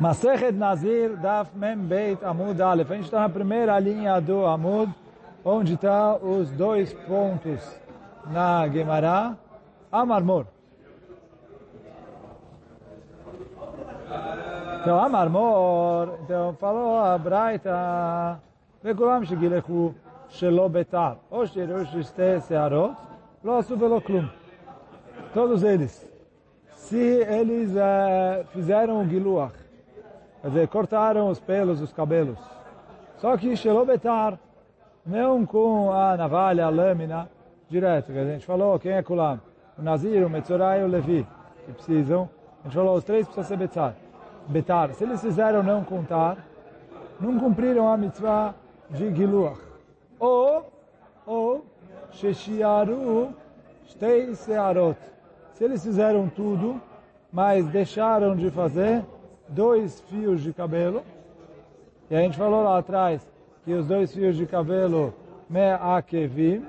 Masechet Nazir Daf Mem Beit Amud Aleph. A gente está na primeira linha do Amud, onde está os dois pontos na Gemara, Amarmor. Então, Amarmor, então falou a Braita, וכולם שגילחו שלא בתר, או שיראו ששתי שערות, לא עשו ולא כלום. Todos eles. Se eles uh, fizeram o giluach, quer dizer, cortaram os pelos dos cabelos, só que shelobetar, não com a navalha, a lâmina, direto. Dizer, a gente falou quem é Kulam? O Nazir, o Metzorai e o Levi, que precisam. A gente falou, os três precisam ser betar. betar. Se eles fizeram não contar, não cumpriram a mitzvah de Giluach. Ou, ou, Sheshiaru, Shtei Searot. Se eles fizeram tudo, mas deixaram de fazer dois fios de cabelo, e a gente falou lá atrás que os dois fios de cabelo me'akevim,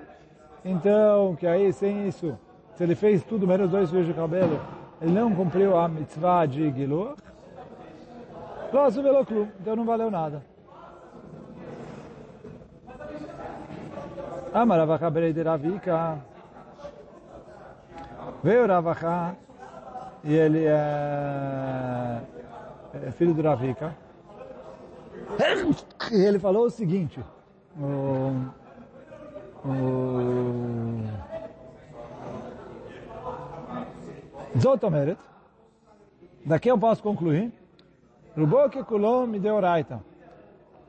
então, que aí sem isso, se ele fez tudo menos dois fios de cabelo, ele não cumpriu a mitzvah de Giluach, então não valeu nada. Amaravacha berei de Ravika. Veio Ravacha e ele é, é filho do Ravika. Ele falou o seguinte, o, o Zotomeret, daqui eu posso concluir, Ruboke Kulom me deu raita.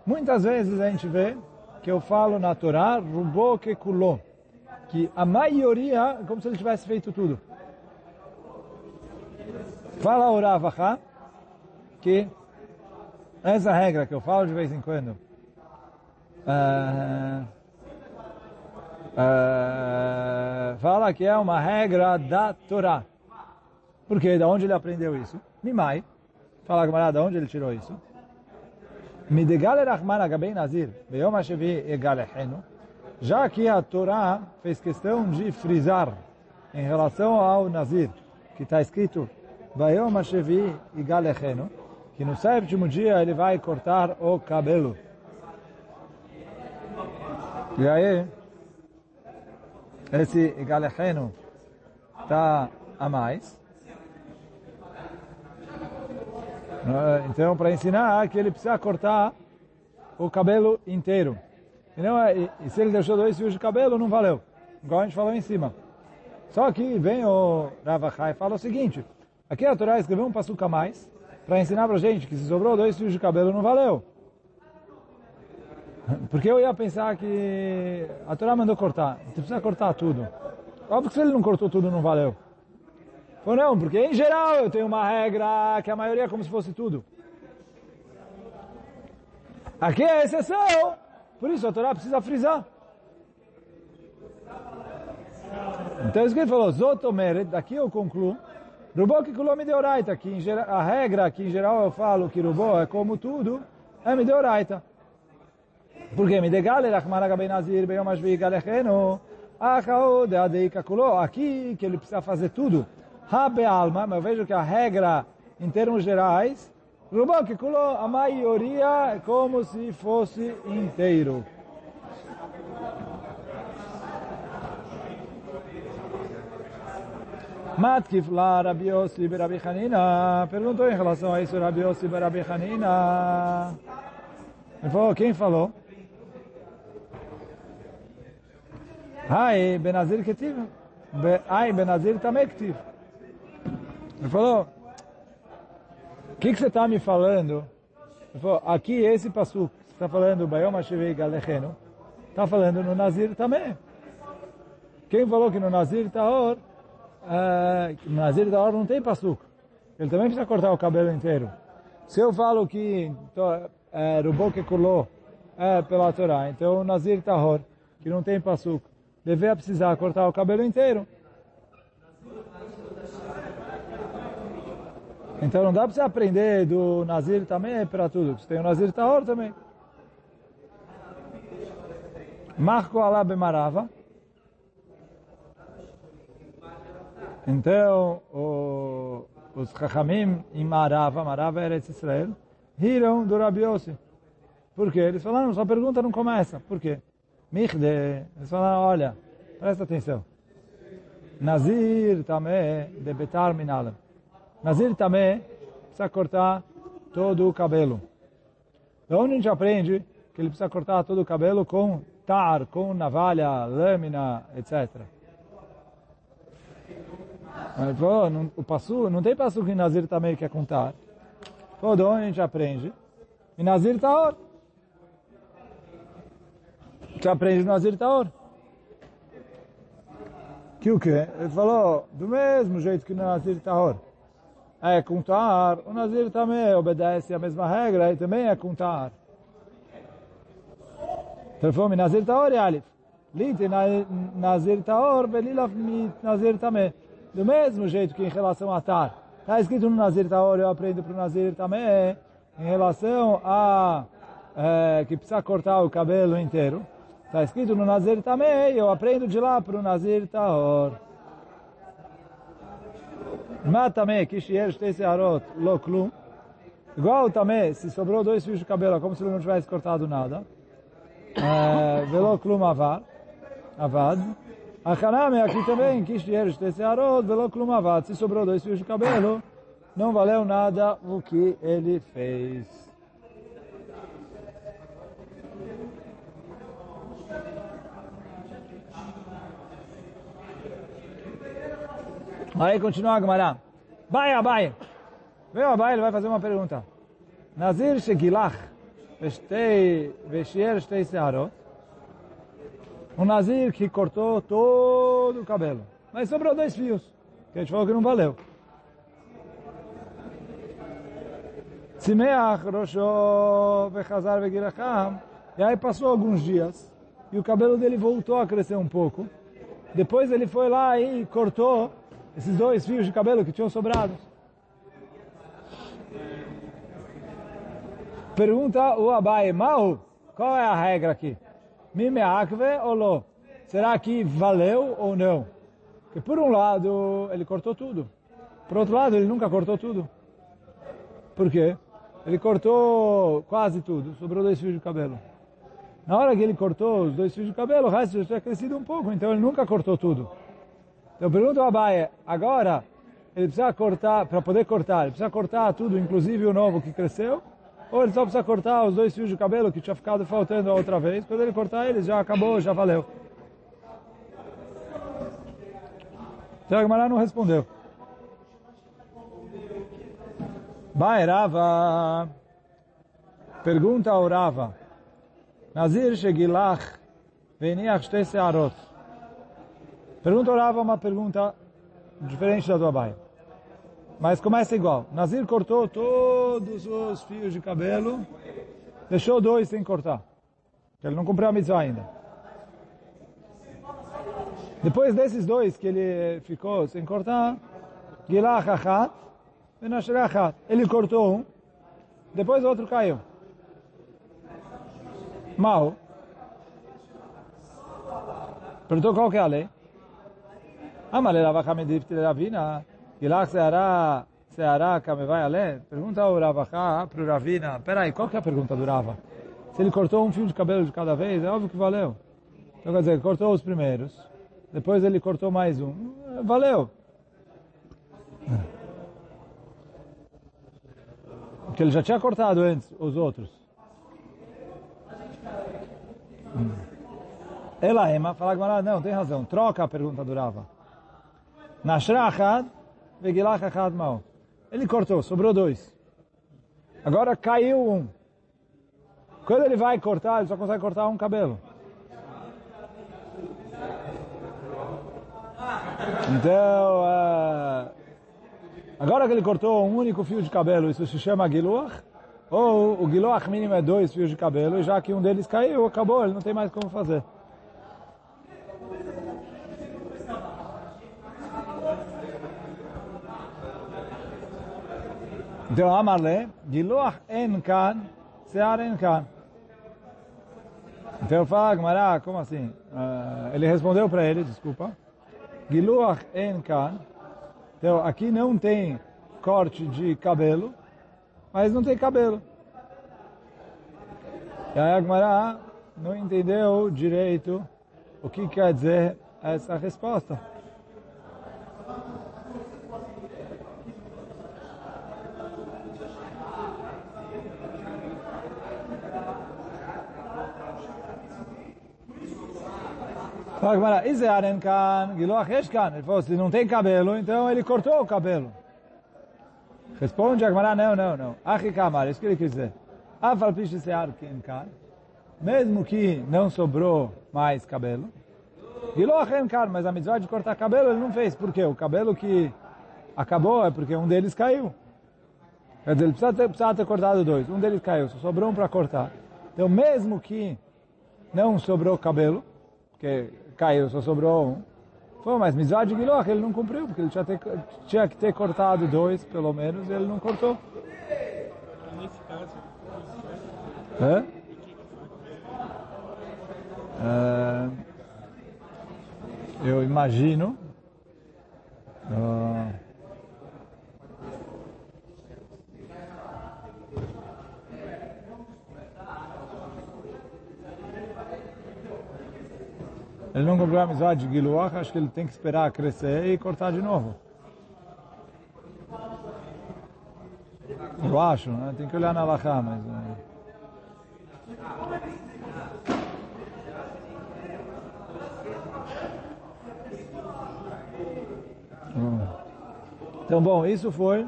Muitas vezes a gente vê que eu falo na Torá, Ruboke Kulom que a maioria é como se ele tivesse feito tudo. Fala o Ravacha que essa regra que eu falo de vez em quando uh, uh, fala que é uma regra da Torá. Por quê? Da onde ele aprendeu isso? Mimai. Fala, camarada, de onde ele tirou isso? Midegale Rahman Agabei Nazir, Beyom Hashevi Egalehenu, já que a Torá fez questão de frisar em relação ao Nazir, que está escrito que no sétimo dia ele vai cortar o cabelo. E aí, esse Igalechenu está a mais. Então, para ensinar que ele precisa cortar o cabelo inteiro. E, não é, e, e se ele deixou dois fios de cabelo, não valeu. Igual a gente falou em cima. Só que vem o Ravachai e fala o seguinte, aqui a Torá escreveu um passuca mais para ensinar para a gente que se sobrou dois fios de cabelo não valeu. Porque eu ia pensar que a Torá mandou cortar, você precisa cortar tudo. Óbvio que se ele não cortou tudo não valeu. Ou não, porque em geral eu tenho uma regra que a maioria é como se fosse tudo. Aqui é a exceção. Por isso a Torá precisa frisar. Então isso que ele falou, Zotomeret, daqui eu concluo, Rubó que kulou me deu raita, que a regra que em geral eu falo que Rubó é como tudo, é me deu raita. Porque me degale Rachmana Gaben Nazir, Beyom Ashvi Galecheno, Achao de Adeika kulou, aqui que ele precisa fazer tudo, Rabe Alma, mas eu vejo que a regra em termos gerais Rubão que culou a maioria como se fosse inteiro. Matkif lá Rabi Yossi. Perguntou em relação a isso Rabi Yossi. Ele falou, quem falou? Ai, Benazir Ketiv. Ai, Benazir também Ketiv. Ele falou, que, que você está me falando? Falou, aqui esse passo está falando Bayom Hashevei Galecheno, está falando no Nazir também. Quem falou que no Nazir Taor, uh, no Nazir Taor não tem passuco. Ele também precisa cortar o cabelo inteiro. Se eu falo que é, Rubô que colou é pela Torá, então o Nazir Tahor, que não tem passuco, deveria precisar cortar o cabelo inteiro. Então não dá para você aprender do Nazir também para tudo. Você tem o Nazir Tahor também. Marco Alá Bemarava. Então, o, os Chachamim em Marava, Marava era Israel, riram do Rabi Yossi. Por quê? Eles falaram, sua pergunta não começa. Por quê? Michde, eles falaram, olha, presta atenção. Nazir também de Betar Minalem. Nazir também precisa cortar todo o cabelo. Da onde a gente aprende que ele precisa cortar todo o cabelo com tar, com navalha, lâmina, etc. Mas, pô, não, o passo, não tem passo que Nazir também quer contar. Pô, de onde a gente aprende? E Nazir Taor. Você aprende no Nazir Taor. Que o quê? Ele falou, do mesmo jeito que no Nazir Taor é contar, o Nazir também obedece a mesma regra e também é contar. Então falou, Nazir Taor e Alif. Lite Nazir Taor, Belilaf Nazir também. Do mesmo jeito que em relação a Tar. Está escrito no Nazir Taor, eu aprendo para o Nazir também, em relação a é, que precisa cortar o cabelo inteiro. Está escrito no Nazir também, eu aprendo de lá para o Nazir Taor. Mas também, que shier shtei searot lo klum. Igual também, se sobrou dois fios de cabelo, como se ele não tivesse cortado nada. Velo klum avad. Avad. Achaname, aqui também, que shier shtei searot velo klum avad. Se sobrou dois fios de cabelo, não valeu nada o que ele fez. Aí continua a Gemara. Vai, Abai. Veio Abai, ele vai fazer uma pergunta. Nazir Shegilach Veshier Shtei Searot. Um Nazir que cortou todo o cabelo. Mas sobrou dois fios. Que a gente falou que não valeu. Simeach Rosho Vechazar Vegilacham. E aí passou alguns dias. E o cabelo dele voltou a crescer um pouco. Depois ele foi lá e cortou esses dois fios de cabelo que tinham sobrado. Pergunta o Abai, Mahu, qual é a regra aqui? Mime akve ou? Será que valeu ou não? Porque por um lado, ele cortou tudo. Por outro lado, ele nunca cortou tudo. Por quê? Ele cortou quase tudo, sobrou dois fios de cabelo. Na hora que ele cortou os dois fios de cabelo, o resto já tinha crescido um pouco, então ele nunca cortou tudo. Então pergunto ao Abaye, agora ele precisa cortar, para poder cortar, ele precisa cortar tudo, inclusive o novo que cresceu, ou ele só precisa cortar os dois fios de cabelo que tinha ficado faltando a outra vez, quando ele cortar eles já acabou, já valeu. Então a Gemara não respondeu. Vai, Rava. Pergunta ao Rava. Nazir Shegilach Veniach Shtei Searot. Pergunta orava uma pergunta diferente da do Abai. Mas começa igual. Nazir cortou todos os fios de cabelo, deixou dois sem cortar. Ele não cumpriu a mitzvah ainda. Depois desses dois que ele ficou sem cortar, Gilach achat, achat. Ele cortou um, depois o outro caiu. Mal. Perguntou qual que é a lei? Amar Ravacha medipti Ravina, Gilach Seara, Seara Kamevai Ale. Pergunta ao Ravacha para o Ravina, peraí, qual que é a pergunta do Rava? Se ele cortou um fio de cabelo de cada vez, é óbvio que valeu. Então quer dizer, ele cortou os primeiros, depois ele cortou mais um, valeu. Porque ele já tinha cortado antes os outros. Ela Ema, fala não, tem razão, troca a pergunta do Rava. Nashra achad, vegilach achad mal. Ele cortou, sobrou dois. Agora caiu um. Quando ele vai cortar, ele só consegue cortar um cabelo. Então, uh, agora que ele cortou um único fio de cabelo, isso se chama giluach? Ou o giluach mínimo é dois fios de cabelo, e já que um deles caiu, acabou, ele não tem mais como fazer. Então, Amarle, Giluach en kan, Sear en kan. Então fala, Gmará, como assim? Uh, ele respondeu para ele, desculpa. Giluach en kan. Então, aqui não tem corte de cabelo, mas não tem cabelo. E aí a Gemara não entendeu direito o que quer dizer essa resposta. Fala Gemara, Ize Aren kan. Ele falou, se não tem cabelo, então ele cortou o cabelo. Responde a não, não, não. Achi Kamar, isso que ele quis dizer. Afal Pish. Mesmo que não sobrou mais cabelo. Giloach mas a mitzvah de cortar cabelo ele não fez. Por quê? O cabelo que acabou é porque um deles caiu. Quer dizer, ele precisa ter, precisa ter cortado dois. Um deles caiu, só sobrou um para cortar. Então, mesmo que não sobrou cabelo, porque caiu, só sobrou um. Pô, mas Mizvah de Giloch ele não cumpriu, porque ele tinha, ter, tinha que ter cortado dois, pelo menos, e ele não cortou. Nesse caso, É? É, eu imagino. ah, ele não cumpriu a amizade de Giluach, acho que ele tem que esperar crescer e cortar de novo. Eu acho, né? Tem que olhar na Lachá, mas... Hum. Então, bom, isso foi.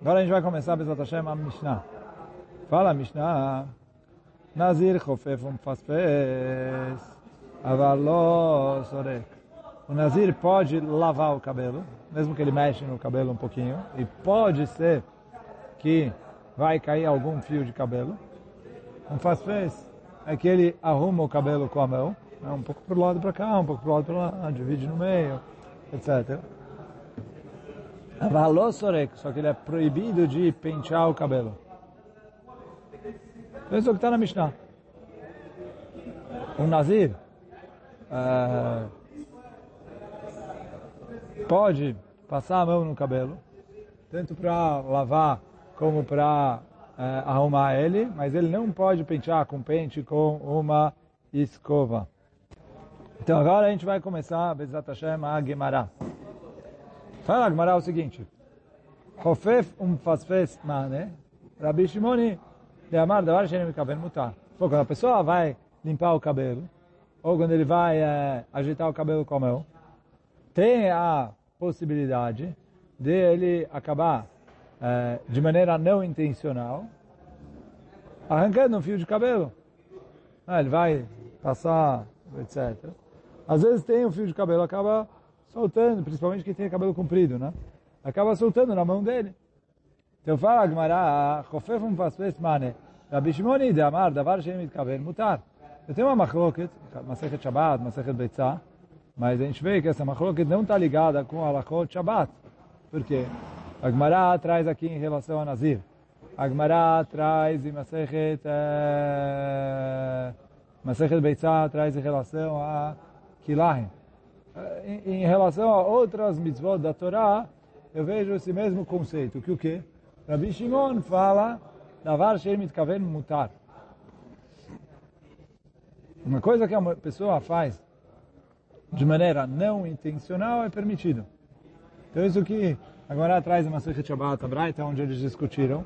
Agora a gente vai começar, Bezat Hashem, a Mishnah. Fala Mishnah. Nazir chofef umfasfes, aval lo sorek. O Nazir pode lavar o cabelo, mesmo que ele mexe no cabelo um pouquinho, e pode ser que vai cair algum fio de cabelo. Um faz é que ele arruma o cabelo com a mão, né, um pouco para o lado para cá, um pouco para o lado para lá, divide no meio, etc. Avalou sorek, só que ele é proibido de pentear o cabelo. Isso o que está na Mishnah. O Nazir eh, pode passar a mão no cabelo, tanto para lavar como para eh, arrumar ele, mas ele não pode pentear com pente com uma escova. Então agora a gente vai começar, Bezat Hashem, a Gemara. Fala Gemara o seguinte. Hofef um fasfes mane, Rabi Shimoni, de amar davar shenem mikaven mutar. Quando a pessoa vai limpar o cabelo, ou quando ele vai eh, agitar o cabelo com a mão, tem a possibilidade de ele acabar eh, de maneira não intencional, arrancando um fio de cabelo. Ah, ele vai passar, etc. Às vezes tem um fio de cabelo, acaba soltando, principalmente quem tem cabelo comprido, né? Acaba soltando na mão dele. Então fala Gemara, Chofef um fasfes mane, Rabi Amar, davar shem mitkaven, mutar. Eu tenho uma machloket, Masechet Shabbat, Masechet Beitzah, mas a gente vê que essa machloket não está ligada com a Lachot Shabbat. Por quê? A Gemara traz aqui em relação a Nazir. A Gemara traz em Masechet, eh, Masechet Beitzah traz em relação a Kilahim. Em, relação a outras mitzvot da Torá, eu vejo esse mesmo conceito, que o quê? Rabi Shimon fala, Davar Shem Mitkaven Mutar. Uma coisa que a pessoa faz de maneira não intencional é permitido. Então isso que agora traz uma Sechet Shabbat Braita, onde eles discutiram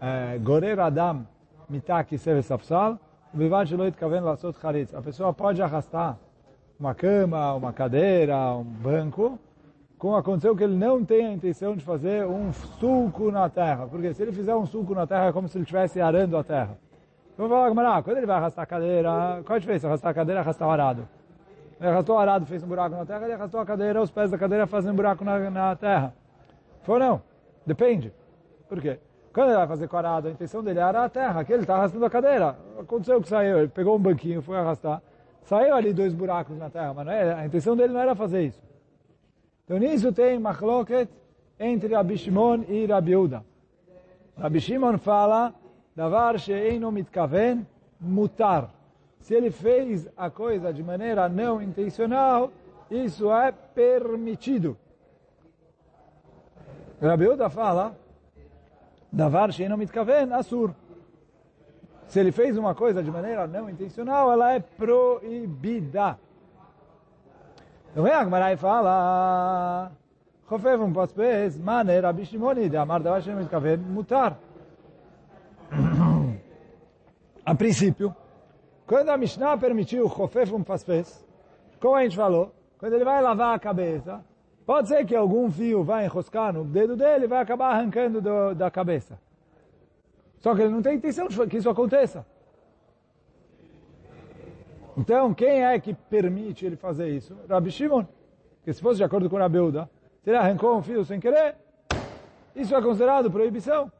eh, Gorer Adam Mitak Seves Safsal. A pessoa pode arrastar uma cama, uma cadeira, um banco, como aconteceu que ele não tem a intenção de fazer um sulco na terra. Porque se ele fizer um sulco na terra é como se ele estivesse arando a terra. Então vai falar, quando ele vai arrastar a cadeira, qual a diferença? Arrastar a cadeira, arrastar o arado. Ele arrastou o arado, fez um buraco na terra, ele arrastou a cadeira, os pés da cadeira fazem um buraco na, na terra. Foi não? Depende. Por quê? Quando ele vai fazer com o arado, a intenção dele é arar a terra, aqui ele está arrastando a cadeira. Aconteceu que saiu, ele pegou um banquinho, foi arrastar, saiu ali dois buracos na terra, mas é, a intenção dele não era fazer isso. Então nisso tem machloket entre Rabi Shimon e Rabi Uda. Fala, davar she'eino mitkaven mutar. Se ele fez a coisa de maneira não intencional, isso é permitido. Rabi Uda fala, Davar sheino mitkaven, asur. Se ele fez uma coisa de maneira não intencional, ela é proibida. Então vem a Gemara e fala, Chofev um paspes, mane Rabi Shimoni, de amar davar sheino mitkaven, mutar. A princípio, quando a Mishnah permitiu Chofef um paspes, como a gente falou, quando ele vai lavar a cabeça, pode ser que algum fio vai enroscar no dedo dele e vai acabar arrancando do, da cabeça. Só que ele não tem intenção de que isso aconteça. Então, quem é que permite ele fazer isso? Rabi Shimon. Porque se fosse de acordo com Rabi Uda, se ele arrancou um fio sem querer, isso é considerado proibição.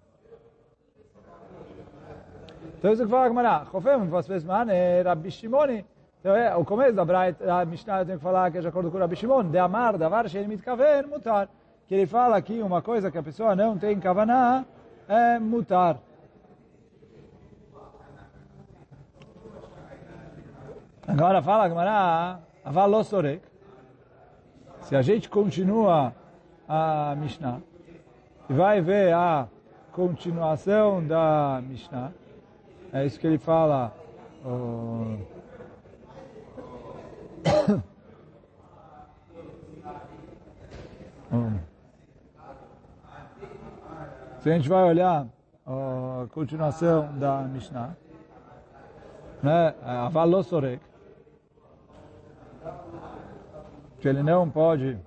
Então isso que fala a Gemara, Chofem, Vasfes Mane, Rabi Shimoni. Então é, o começo da, Brait, da Mishnah eu tenho que falar que é de acordo com Rabi Shimon, de amar, davar, shein mitkaven, mutar. Que ele fala aqui uma coisa que a pessoa não tem kavaná, é mutar. Agora fala a Gemara, aval sorek. Se a gente continua a Mishnah, e vai ver a continuação da Mishnah, é isso que ele fala. Oh, Se a gente vai olhar a continuação da Mishnah, né, Avalosorek, que ele não pode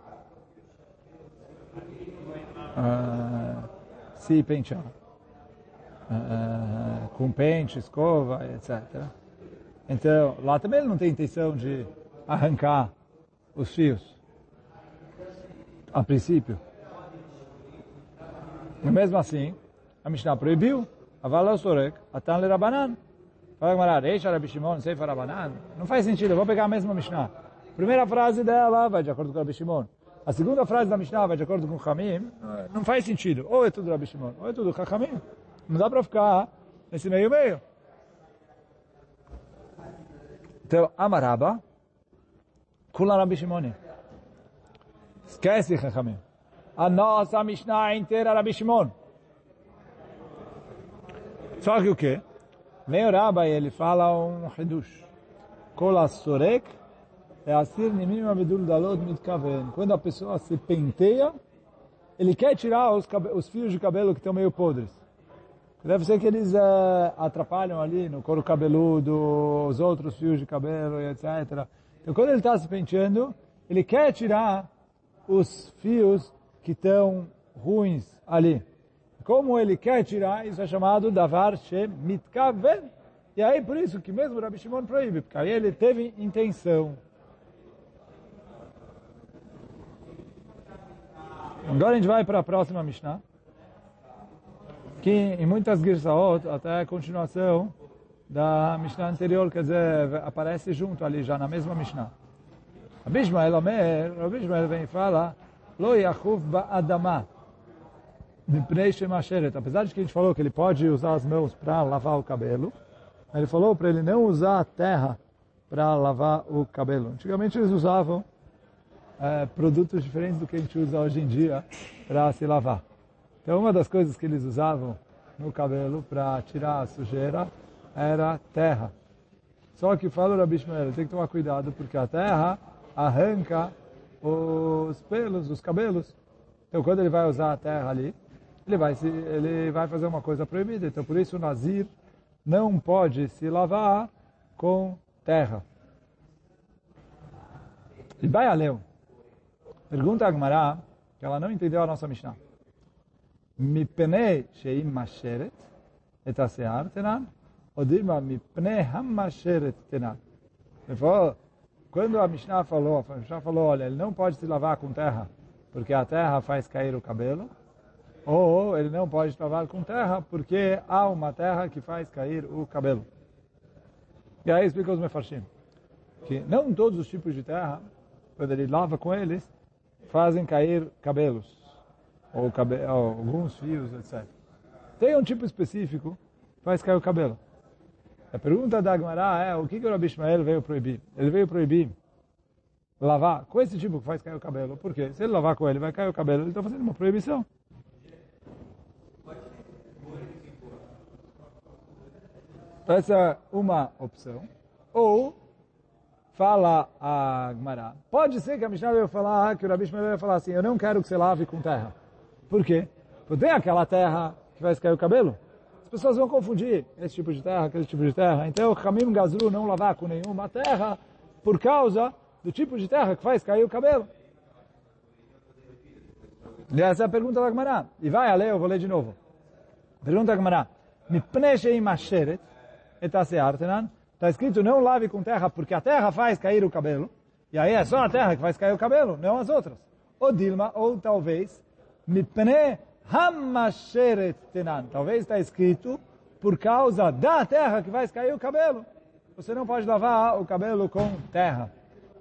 uh, se pentear uh, com pente, escova, etc. Então, lá também ele não tem intenção de arrancar os fios, a princípio. E mesmo assim, a Mishnah proibiu, avala sorek, atan le rabanan. Fala Gamara, Reisha Rabi Shimon, Seifa Rabanan. Não faz sentido, eu vou pegar a mesma Mishnah. Primeira frase dela vai de acordo com Rabi Shimon. A segunda frase da Mishnah vai de acordo com Hamim. Não faz sentido. Ou é tudo Rabi Shimon, ou é tudo Hamim. Não dá para ficar nesse meio-meio. Então, Amaraba, Kula Rabi Shimoni. Esquece, Chachamim. A nossa Mishnah inteira Rabi Shimon. Só que o quê? Vem o Rabbi, ele fala um Hidush. Kol Sorek é Asir Nimim Abedul Dalot Mitkaven. Quando a pessoa se penteia, ele quer tirar os, os fios de cabelo que estão meio podres. Deve ser que eles é, atrapalham ali no couro cabeludo, os outros fios de cabelo, etc. Então, quando ele está se penteando, ele quer tirar os fios que estão ruins ali. Como ele quer tirar, isso é chamado davar shemitkaven. E aí, por isso que mesmo Rabi Shimon proíbe, porque aí ele teve intenção. Agora a gente vai para a próxima Mishnah, que em muitas Girsaot, até a continuação da Mishnah anterior, quer dizer, aparece junto ali, já na mesma Mishnah. Rabi Ishmael Omer, Rabi Ishmael vem e fala, Lo yachuv ba'adama, mipnei shemasheret. Apesar de que a gente falou que ele pode usar as mãos para lavar o cabelo, ele falou para ele não usar a terra para lavar o cabelo. Antigamente eles usavam é, produtos diferentes do que a gente usa hoje em dia para se lavar. Então uma das coisas que eles usavam no cabelo para tirar a sujeira era terra. Só que fala o Rabi Shmuel, tem que tomar cuidado porque a terra arranca os pelos, os cabelos. Então quando ele vai usar a terra ali, ele vai, se, ele vai fazer uma coisa proibida. Então por isso o Nazir não pode se lavar com terra. E vai além. Pergunta a Gemara, que ela não entendeu a nossa Mishnah. Masheret et asear tenan, ou dirma mipnei hamasheret tenan. Ele falou, quando a Mishnah falou, a Mishnah falou, olha, ele não pode se lavar com terra, porque a terra faz cair o cabelo, ou ele não pode se lavar com terra, porque há uma terra que faz cair o cabelo. E aí explica os mefarshim, que não todos os tipos de terra, quando ele lava com eles, fazem cair cabelos, ou cabelo, alguns fios, etc. Tem um tipo específico que faz cair o cabelo. A pergunta da Agmará é o que, que o Rabi Ishmael veio proibir? Ele veio proibir lavar com esse tipo que faz cair o cabelo. Por quê? Se ele lavar com ele, vai cair o cabelo. Ele está fazendo uma proibição. Então, essa é uma opção. Ou, fala a Agmará. Pode ser que a Mishnah veio falar, que o Rabi Ishmael veio falar assim, eu não quero que você lave com terra. Por quê? Porque tem aquela terra que faz cair o cabelo. As pessoas vão confundir esse tipo de terra, aquele tipo de terra. Então, Hamim Gazru não lavar com nenhuma terra por causa do tipo de terra que faz cair o cabelo. E essa é a pergunta da Gemara. E vai a ler, eu vou ler de novo. Pergunta da etaseartenan. Está escrito, não lave com terra, porque a terra faz cair o cabelo. E aí é só a terra que faz cair o cabelo, não as outras. Ou Dilma, ou talvez, mipne hamasheret tenan. Talvez está escrito, por causa da terra que faz cair o cabelo. Você não pode lavar o cabelo com terra.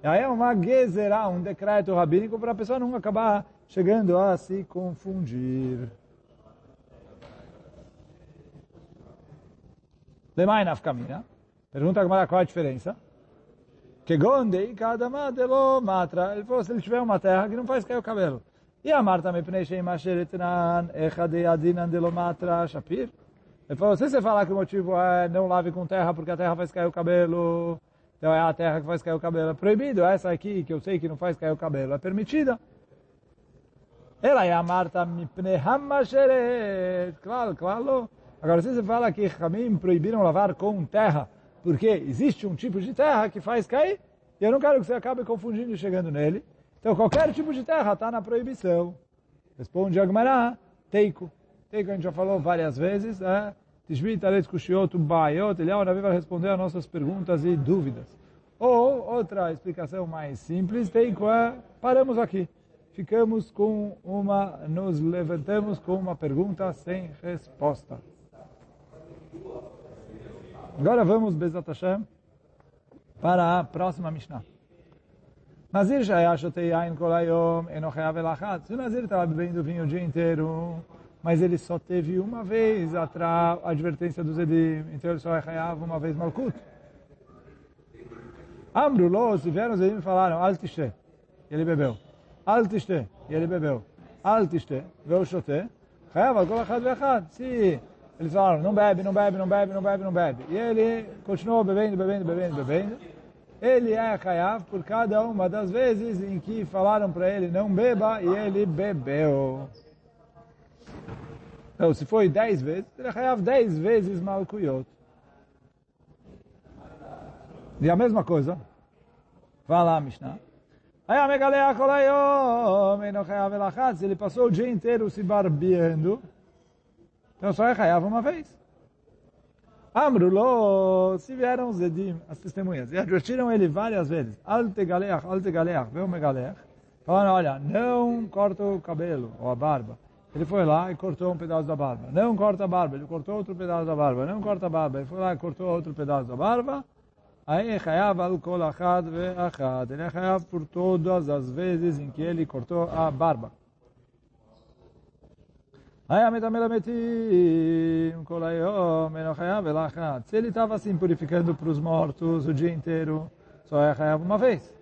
E aí é uma gezerá, um decreto rabínico para a pessoa não acabar chegando a se confundir. Lemai nafkamina. Pergunta a qual a diferença. Que gonde cada madelo matra. Ele falou, se ele tiver uma terra que não faz cair o cabelo. E a Marta me pnei masheretnan echade adinan delo matra shapir. Ele falou, se você falar que o motivo é não lave com terra porque a terra faz cair o cabelo, então é a terra que faz cair o cabelo. É proibido. Essa aqui, que eu sei que não faz cair o cabelo, é permitida. Ela é a Marta mipne hamasheret. Claro, claro. Agora, se você fala que Ramim proibiram lavar com terra, porque existe um tipo de terra que faz cair, e eu não quero que você acabe confundindo e chegando nele. Então, qualquer tipo de terra está na proibição. Responde Agmará, teiko. Teiko a gente já falou várias vezes. É, Tishbit alet kushiot bayot. Ele vai responder a nossas perguntas e dúvidas. Ou, outra explicação mais simples, teiko é, paramos aqui. Ficamos com uma, nos levantamos com uma pergunta sem resposta. Agora vamos, Bezat Hashem, para a próxima Mishnah. Nazir Shaya Shotei não Kolayom Enocheav Elachat. Se o Nazir estava bebendo vinho o dia inteiro, mas ele só teve uma vez a, a advertência dos Edim, então ele só é uma vez Malkut. Amrulô, se vieram os Edim e falaram, Altishte, e ele bebeu. Altishte, e ele bebeu. Altishte, Veushote, Hayav al Kolachad Vechad. Se eles falaram, não bebe, não bebe, não bebe, não bebe, não bebe. E ele continuou bebendo, bebendo, bebendo, bebendo. Ele é Hayav por cada uma das vezes em que falaram para ele não beba e ele bebeu. Então, se foi dez vezes, ele é Hayav dez vezes Malkuyot. E a mesma coisa, fala a Mishnah. Se ele passou o dia inteiro se barbeando, então só é Hayav uma vez. Amrulo, se vieram os Edim, as testemunhas, e advertiram ele várias vezes, alte galeach, alte galeach, veu me galeach, falando, olha, não corta o cabelo, ou a barba. Ele foi lá e cortou um pedaço da barba. Não corta a barba, ele cortou outro pedaço da barba. Não corta a barba, ele foi lá e cortou outro pedaço da barba. Aí chayav al kol achad ve achad. Ele é por todas as vezes em que ele cortou a barba. Se ele estava assim purificando para os mortos o dia inteiro, só é uma vez.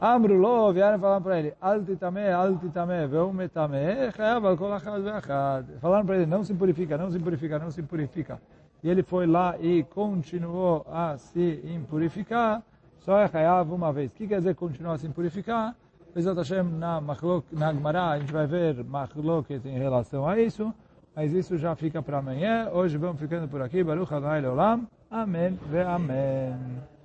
Amrulo, vieram falar para ele, altitame, altitame, veumetame, Hayav al kol achad ve'achad. Falaram para ele, não se purifica, não se purifica, não se purifica. E ele foi lá e continuou a se impurificar, só é uma vez. O que quer dizer continuar a se impurificar? Bezat Hashem, na, na Gemara, a gente vai ver machloket em relação a isso, mas isso já fica para amanhã. Hoje vamos ficando por aqui. Baruch Adonai Leolam. Amém ve Amém.